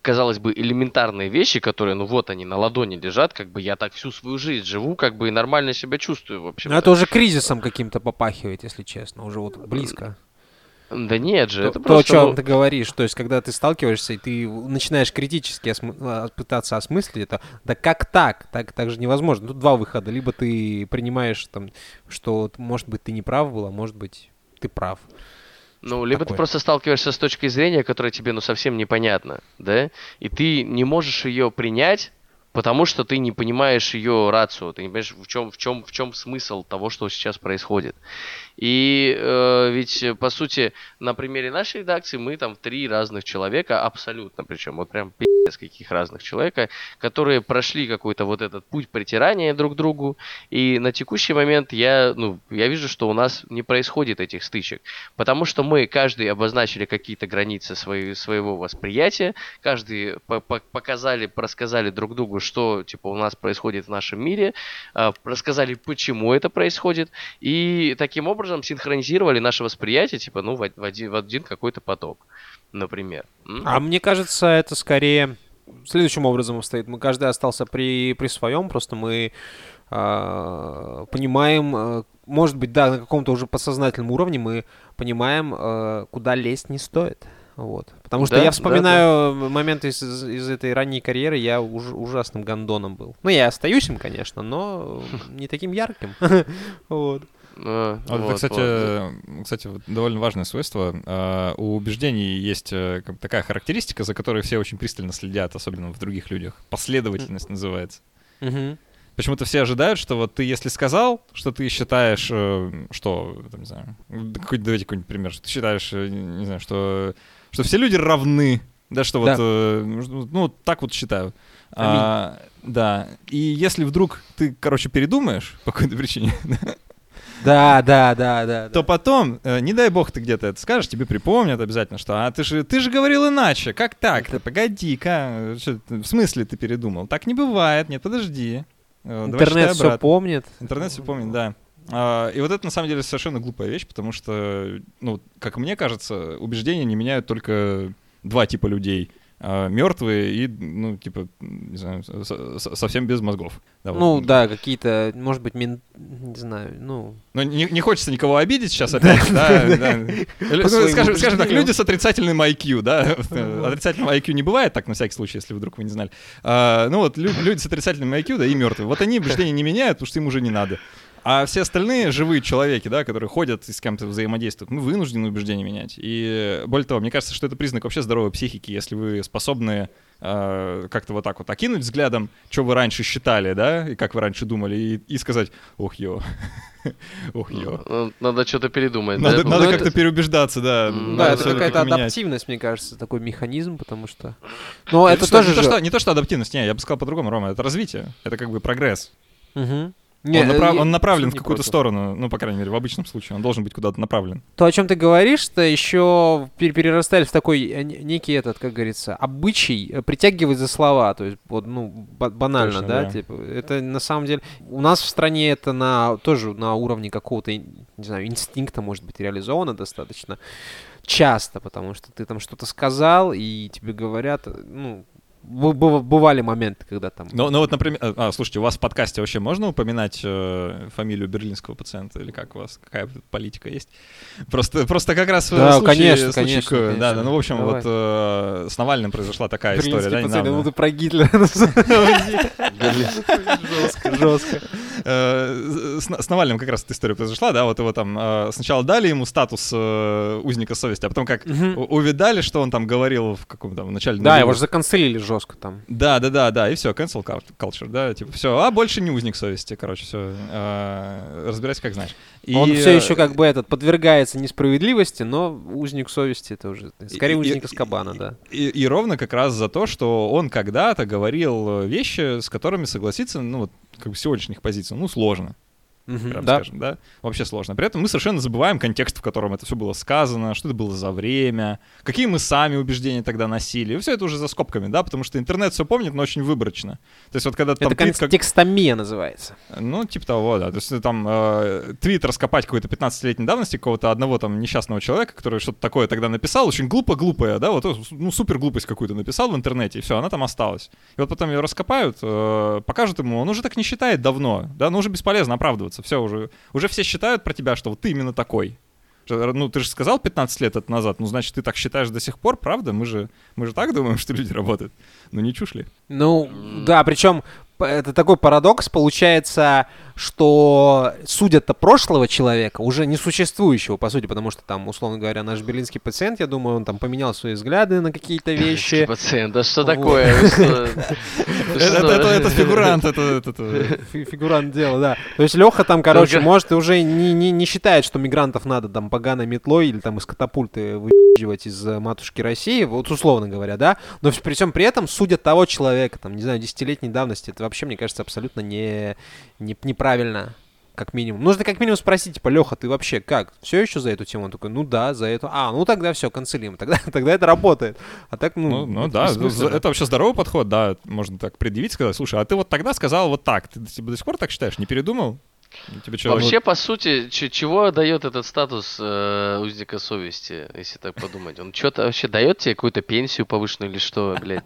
казалось бы, элементарные вещи, которые, ну вот они на ладони лежат, как бы я так всю свою жизнь живу, как бы и нормально себя чувствую вообще. Ну это уже кризисом каким-то попахивает, если честно, уже вот близко. Да нет же, то, это то, просто... То, о чем ты говоришь, то есть, когда ты сталкиваешься, и ты начинаешь критически осмы... А, пытаться осмыслить это, да как так? Так, так же невозможно. Тут два выхода. Либо ты принимаешь, там, что, может быть, ты не прав был, а может быть, ты прав. Ну, либо такое. ты просто сталкиваешься с точкой зрения, которая тебе, ну, совсем непонятна, да, и ты не можешь ее принять, потому что ты не понимаешь ее рацию, ты не понимаешь, в чем, в чем, в чем смысл того, что сейчас происходит. И э, ведь, по сути, на примере нашей редакции мы там три разных человека, абсолютно, причем вот прям пи***ц каких разных человека, которые прошли какой-то вот этот путь притирания друг к другу. И на текущий момент я, ну, я вижу, что у нас не происходит этих стычек, потому что мы каждый обозначили какие-то границы свои, своего восприятия, каждый по -по показали, рассказали друг другу, что типа у нас происходит в нашем мире, э, рассказали, почему это происходит, и таким образом образом синхронизировали наше восприятие, типа, ну, в один, в один какой-то поток, например. А мне кажется, это скорее следующим образом обстоит. Мы каждый остался при, при своем, просто мы э, понимаем, э, может быть, да, на каком-то уже подсознательном уровне мы понимаем, э, куда лезть не стоит. Вот. Потому что да, я вспоминаю да, да. моменты из, из этой ранней карьеры, я уж, ужасным гондоном был. Ну, я остаюсь им, конечно, но [laughs] не таким ярким. [laughs] вот. А, вот, это, кстати, вот. кстати, довольно важное свойство. А, у убеждений есть э, такая характеристика, за которой все очень пристально следят, особенно в других людях. Последовательность mm. называется. Mm-hmm. Почему-то все ожидают, что вот ты, если сказал, что ты считаешь, э, что, там, не знаю, какой давайте какой-нибудь пример, что ты считаешь, э, не знаю, что, что все люди равны, да, что да. вот, ну, так вот считаю. А, да, и если вдруг ты, короче, передумаешь по какой-то причине, [laughs] Да, да, да, да. То потом, э, не дай бог ты где-то это скажешь, тебе припомнят обязательно, что а ты же ты же говорил иначе. Как так-то? Погоди-ка. В смысле ты передумал? Так не бывает. Нет, подожди. Э, Интернет все помнит. Интернет все помнит, да. А, и вот это на самом деле совершенно глупая вещь, потому что, ну, как мне кажется, убеждения не меняют только два типа людей мертвые и, ну, типа, не знаю, совсем без мозгов. Да, ну, вот. да, какие-то, может быть, мин... не знаю, ну... Ну, не, не хочется никого обидеть сейчас опять, да, да. Скажем, так, люди с отрицательным IQ, да, отрицательного IQ не бывает, так, на всякий случай, если вдруг вы не знали. А, ну, вот люди с отрицательным IQ, да, и мертвые, вот они убеждения не меняют, потому что им уже не надо. А все остальные живые человеки, да, которые ходят и с кем-то взаимодействуют, мы вынуждены убеждения менять. И более того, мне кажется, что это признак вообще здоровой психики, если вы способны э, как-то вот так вот окинуть взглядом, что вы раньше считали, да, и как вы раньше думали, и, и сказать, ох, ё, [laughs] ох, ё. Надо что-то передумать, Надо, да? надо ну, как-то это... переубеждаться, да. Да, это какая-то адаптивность, мне кажется, такой механизм, потому что... Но это, это тоже... Не, же... то, что, не то, что адаптивность, не, я бы сказал по-другому, Рома, это развитие, это как бы прогресс. Угу. Не, он, направ- э, он направлен в какую-то против. сторону, ну, по крайней мере, в обычном случае. Он должен быть куда-то направлен. То, о чем ты говоришь, то еще пер- перерастает в такой э, не- некий этот, как говорится, обычай э, притягивать за слова. То есть, вот, ну, ба- банально, Точно, да, да. типа, это на самом деле... У нас в стране это на, тоже на уровне какого-то, не знаю, инстинкта, может быть, реализовано достаточно часто, потому что ты там что-то сказал, и тебе говорят, ну, бывали моменты, когда там... Ну, ну вот, например, а, а, слушайте, у вас в подкасте вообще можно упоминать э, фамилию берлинского пациента или как у вас, какая политика есть? Просто, просто как раз в Да, случае- конечно, конечно, к- Да, да, конечно. ну, в общем, Давай. вот э, с Навальным произошла такая история, Берлинский да, пациент, недавно. ну ты про Гитлера [laughs] Жестко, жестко. Э, С, с Навальным как раз эта история произошла, да, вот его там э, сначала дали ему статус э, узника совести, а потом как увидали, что он там говорил в каком там в начале Да, его же заканцелили жестко там. Да, да, да, да, и все, cancel cul- culture, да, типа, все, а больше не узник совести, короче, все, разбирайся как знаешь. И, Он все э, еще как бы этот подвергается несправедливости, но узник совести это уже скорее И- узник из кабана, да. И, и ровно как раз за то, что он когда-то говорил э, вещи, с которыми согласиться, ну, вот, как бы сегодняшних позиций, ну, сложно. Прям да. скажем, да, вообще сложно. При этом мы совершенно забываем контекст, в котором это все было сказано, что это было за время, какие мы сами убеждения тогда носили. И все это уже за скобками, да, потому что интернет все помнит, но очень выборочно. То есть вот когда ты там Это твит как- контекстомия называется. Ну, типа того, да. То есть там э, твит раскопать какой-то 15-летней давности какого-то одного там несчастного человека, который что-то такое тогда написал, очень глупо-глупое, да, вот, э, ну, супер глупость какую-то написал в интернете, и все, она там осталась. И вот потом ее раскопают, э, покажут ему, он уже так не считает давно, да, ну уже бесполезно оправдываться, все, уже, уже все считают про тебя, что вот ты именно такой. Ну, ты же сказал 15 лет это назад, ну, значит, ты так считаешь до сих пор, правда? Мы же, мы же так думаем, [laughs] что люди работают. Ну, не чушь ли? Ну, да, причем это такой парадокс получается, что судят-то прошлого человека, уже несуществующего, по сути, потому что там, условно говоря, наш берлинский пациент, я думаю, он там поменял свои взгляды на какие-то вещи. Пациент, да что такое? Вы? Вы Это, фигурант, это, это- это- Фи- Фигурант дела, да. То есть Леха там, короче, может, уже не, считает, что мигрантов надо там поганой метлой или там из катапульты выебывать из э, матушки России, вот условно говоря, да. Но при всем при этом судят того человека, там, не знаю, десятилетней давности. Это вообще, мне кажется, абсолютно не, не, неправильно. Как минимум. Нужно как минимум спросить, типа, Леха, ты вообще как? Все еще за эту тему? Он такой, ну да, за эту. А, ну тогда все, канцелим. Тогда, [laughs] тогда это работает. А так, ну, Ну, ну это да, бессмысленно. это вообще здоровый подход, да, можно так предъявить, сказать, слушай, а ты вот тогда сказал вот так, ты типа, до сих пор так считаешь, не передумал? Тебе что, Вообще, по сути, чего дает этот статус э, узника совести, если так подумать? Он что-то вообще дает тебе какую-то пенсию повышенную или что, блядь?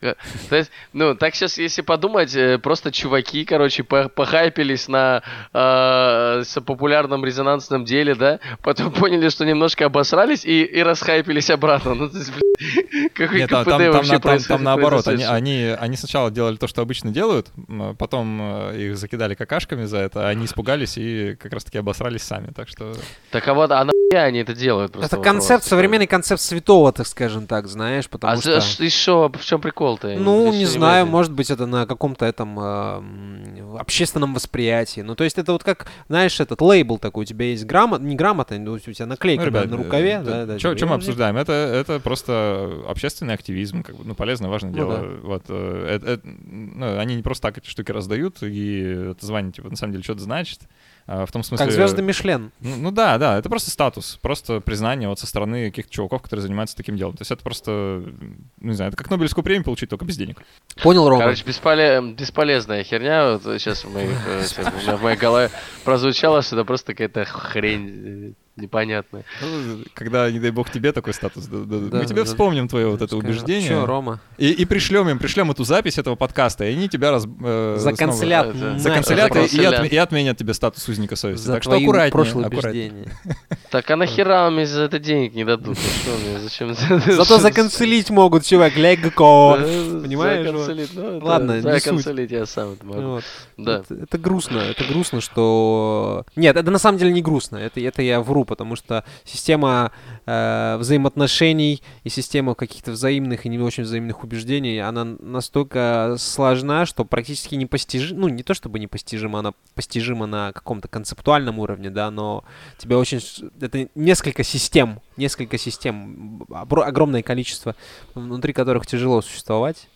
То есть, ну, так сейчас, если подумать, э, просто чуваки, короче, по- похайпились на э, с популярном резонансном деле, да, потом [laughs] поняли, что немножко обосрались и, и расхайпились обратно. Ну, то есть, блядь, [laughs] какой Нет, там, КПД там- там вообще там- происходит- там наоборот, они, они, они сначала делали то, что обычно делают, м, потом э, их закидали какашками за это, а они испугались и как раз-таки обосрались сами, так что... Так а вот, а нахуя они это делают? просто Это вопрос концепт, современный концепт святого, так скажем так, знаешь, потому А что... и что, в чем прикол-то? Я Ну, не что знаю, понимаю. может быть, это на каком-то этом э, общественном восприятии. Ну, то есть это вот как, знаешь, этот лейбл такой, у тебя есть грамот, не грамота, но у тебя наклейка Ну, да, ребят, на рукаве. э, да, да, чё- типа, чё мы обсуждаем? Это, это просто общественный активизм, как бы, ну, полезное, важное Ну дело. Вот, э, это- это, ну, они не просто так эти штуки раздают, и это звание, типа, на самом деле, что-то значит. А, в том смысле... Как звезды Мишлен. Ну, ну да, да, это просто статус, просто признание вот со стороны каких-то чуваков, которые занимаются таким делом. То есть это просто, ну, не знаю, это как Нобелевскую премию получить, только без денег. Понял, Рома? Короче, бесполе- бесполезная херня. Вот сейчас в, моих, э, в моей голове прозвучало, что это просто какая-то хрень непонятная. Ну, Когда, не дай бог, тебе такой статус, да- да- Да, мы тебе да. вспомним твое вот это убеждение. Чё, Рома? И, и пришлем им, пришлем эту запись этого подкаста, и они тебя раз, э, снова- нахер. Заканцелят и, отменят тебе статус узника совести. За так что аккуратнее. прошлые аккуратнее. убеждения. [laughs] Так а нахера мне за это денег не дадут? Ну что мне, зачем? Зато заканцелить могут, чувак, легко. Понимаешь, ну, Ладно, не суть. Заканцелить я сам это могу. Да. Это, грустно, это грустно, что... Нет, это на самом деле не грустно, это я вру, потому что система э, взаимоотношений и система каких-то взаимных и не очень взаимных убеждений, она настолько сложна, что практически непостижима, ну не то чтобы непостижима, она постижима на каком-то концептуальном уровне, да, но тебе очень... Это несколько систем, несколько систем, огромное количество, внутри которых тяжело существовать.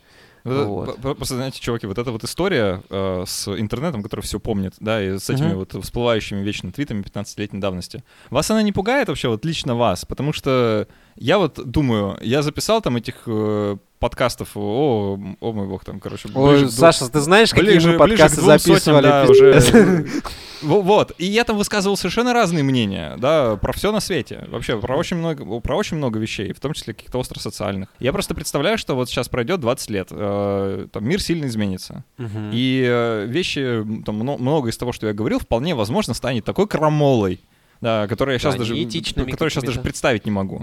Вот, Просто, знаете, чуваки, вот эта вот история э, с интернетом, который все помнит, да, и с этими Мгм. вот всплывающими вечно твитами 15-летней давности. Вас она не пугает вообще, вот лично вас? Потому что я вот думаю, я записал там этих э, подкастов, о, о мой бог, там, короче, Ой, ближе двум- Саша, ты знаешь, какие ближе- мы ближе подкасты сотням, записывали? да, [laughs] пиздец? уже. Во- Вот, и я там высказывал совершенно разные мнения, да, про все на свете, вообще про очень много, про очень много вещей, в том числе каких-то остросоциальных. Я просто представляю, что вот сейчас пройдет 20 лет, э, там мир сильно изменится, Мгм. и э, вещи, там мно- много из того, что я говорил, вполне возможно станет такой крамолой, да, которую я сейчас Да, даже, которую я сейчас даже представить не могу.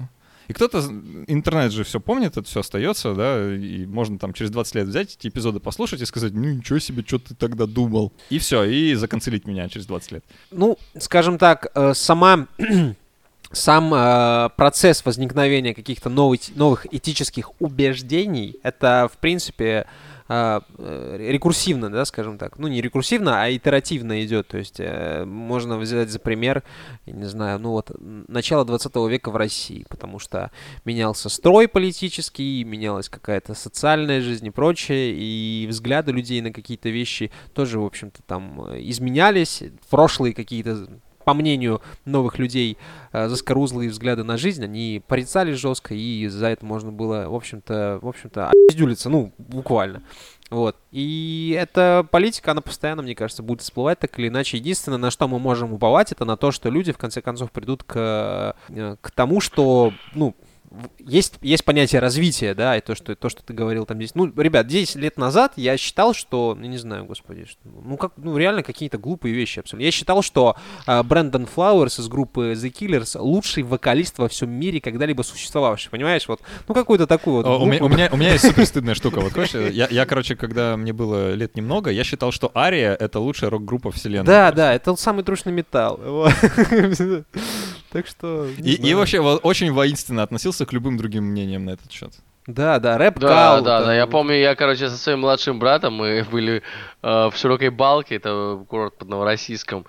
И кто-то, интернет же все помнит, это все остается, да, и можно там через 20 лет взять эти эпизоды послушать и сказать, ну ничего себе, что ты тогда думал. И все, и законцелить меня через 20 лет. Ну, скажем так, э, сама [clears throat] сам э, процесс возникновения каких-то новых, новых этических убеждений, это, в принципе, э, э, рекурсивно, да, скажем так. Ну, не рекурсивно, а итеративно идет. То есть э, можно взять за пример, я не знаю, ну вот, начало 20 века в России, потому что менялся строй политический, менялась какая-то социальная жизнь и прочее, и взгляды людей на какие-то вещи тоже, в общем-то, там э, изменялись. Прошлые какие-то по мнению новых людей, э, заскорузлые взгляды на жизнь, они порицались жестко, и за это можно было, в общем-то, в общем-то, опиздюлиться, ну, буквально. Вот. И эта политика, она постоянно, мне кажется, будет всплывать так или иначе. Единственное, на что мы можем уповать, это на то, что люди, в конце концов, придут к, э, к тому, что, ну, есть, есть понятие развития, да, и то, что, то, что ты говорил там здесь. Ну, ребят, 10 лет назад я считал, что, ну, не знаю, господи, что, ну, как, ну, реально какие-то глупые вещи абсолютно. Я считал, что а, Брэндон Флауэрс из группы The Killers лучший вокалист во всем мире, когда-либо существовавший, понимаешь? Вот, ну, какую-то такую вот... О, У меня, у, меня, [laughs] у меня есть супер стыдная штука. Вот, хочешь, я, я, короче, когда мне было лет немного, я считал, что Ария — это лучшая рок-группа вселенной. Да, да, это самый трушный металл. [laughs] Так что... И, и вообще очень воинственно относился к любым другим мнениям на этот счет. Да, да, рэп Да, кал, да, там, да. Я помню, я, короче, со своим младшим братом мы [laughs] были э, в Широкой Балке, это курорт под Новороссийском.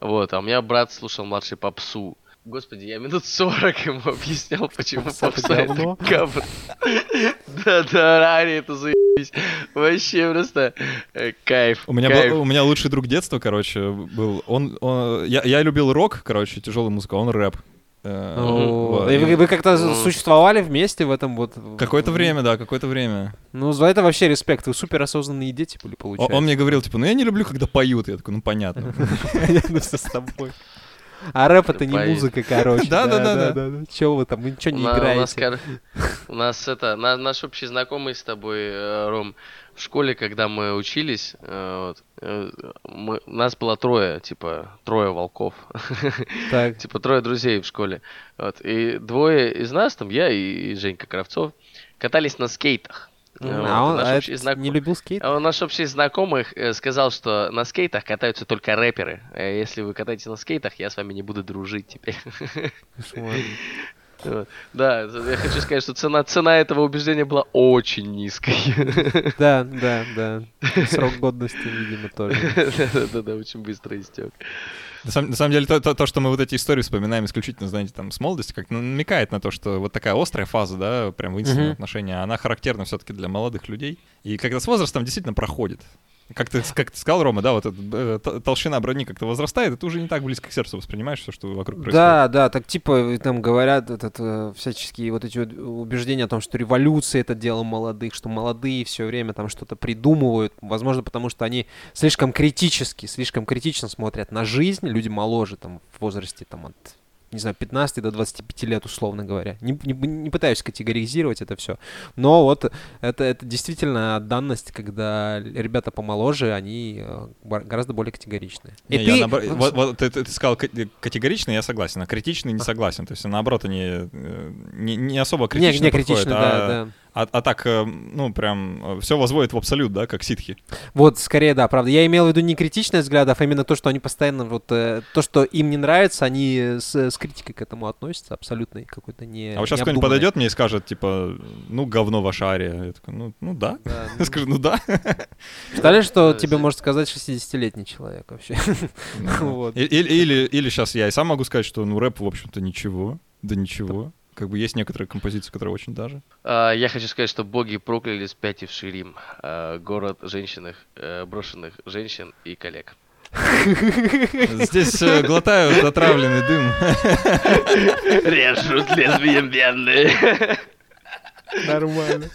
Вот, а у меня брат слушал младший попсу. Господи, я минут 40 ему [laughs] объяснял, почему Попса это попса это говно. [laughs] Да, да, Рари, это заебись. Вообще просто э, кайф. У меня, был, у меня лучший друг детства, короче, был. Он, он- я, я любил рок, короче, тяжелую музыку, он рэп. Ну, вот. и вы, вы как-то Ну. существовали вместе в этом вот... Какое-то время, да, какое-то время. Ну, за это вообще респект. Вы суперосознанные дети были, О- получается. Он мне говорил, типа, ну я не люблю, когда поют. Я такой, ну понятно. [laughs] Понятно всё с тобой. А рэп это не музыка, короче. [laughs] Да, да, да, да. Чего вы там, вы ничего не На- У нас, играете? [laughs] у нас это, на- наш общий знакомый с тобой, э, Ром, в школе, когда мы учились, э, вот, э, мы, нас было трое, типа, трое волков. [laughs] Так. Типа, трое друзей в школе. Вот, и двое из нас, там, я и, и Женька Кравцов, катались на скейтах. Вот, А он наш а знак- не любил скейт? а Наш общий знакомый э, сказал, что на скейтах катаются только рэперы. Если вы катаетесь на скейтах, я с вами не буду дружить теперь. [laughs] Да, я хочу сказать, что цена, цена этого убеждения была очень низкой. Да, да, да. Срок годности, видимо, тоже. [laughs] Да-да-да, очень быстро истек. На самом, на самом деле, то, то- то, что мы вот эти истории вспоминаем исключительно, знаете, там, с молодости, как намекает на то, что вот такая острая фаза, да, прям воинственного Мгм. отношения, она характерна все-таки для молодых людей. И когда с возрастом действительно проходит. Как ты, как ты сказал, Рома, да, вот э, толщина брони как-то возрастает, и ты уже не так близко к сердцу воспринимаешь все, что вокруг происходит. Да, да, так типа там говорят этот, э, всяческие вот эти убеждения о том, что революция это дело молодых, что молодые все время там что-то придумывают, возможно, потому что они слишком критически, слишком критично смотрят на жизнь, люди моложе там в возрасте там от не знаю, 15 до 25 лет, условно говоря. Не, не, не пытаюсь категоризировать это все. Но вот это, это действительно данность, когда ребята помоложе, они э, гораздо более категоричные. И Не, я ты- наоборот- вот, вот ты, ты- ты сказал ка- категорично, я согласен, а критичный не согласен. То есть, наоборот, они э, не, не особо не, критично не подходят, критично, а, да, да. А, а так, э, ну, прям все возводит в абсолют, да, как ситхи. Вот, скорее, да, правда. Я имел в виду не критичность взглядов, а именно то, что они постоянно, вот, э, то, что им не нравится, они с, с критикой к этому относятся, абсолютно какой-то не А вот сейчас кто-нибудь подойдет мне и скажет, типа, ну, говно ваша ария. Я такой, ну, ну да. Да, [laughs] скажу, ну да. Представляешь, что тебе может сказать 60-летний человек вообще? [laughs] Или, или сейчас я и сам могу сказать, что ну рэп, в общем-то, ничего. Да ничего. Как бы есть некоторые композиции, которые очень даже. А, Я хочу сказать, что боги прокляли спятивший Рим, а, город женщинных, э, брошенных женщин и коллег. [laughs] Здесь э, глотают [laughs] отравленный дым. Режут лесбиян бедные. [laughs] Нормально.